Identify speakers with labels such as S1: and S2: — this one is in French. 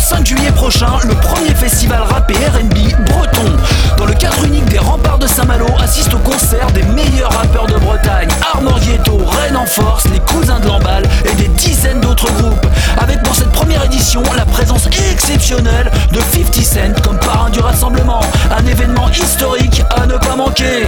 S1: 5 juillet prochain, le premier festival rap et RB breton. Dans le cadre unique des remparts de Saint-Malo, assiste au concert des meilleurs rappeurs de Bretagne. Armorieto, Rennes en Force, les Cousins de Lamballe et des dizaines d'autres groupes. Avec pour cette première édition la présence exceptionnelle de 50 Cent comme parrain du rassemblement. Un événement historique à ne pas manquer.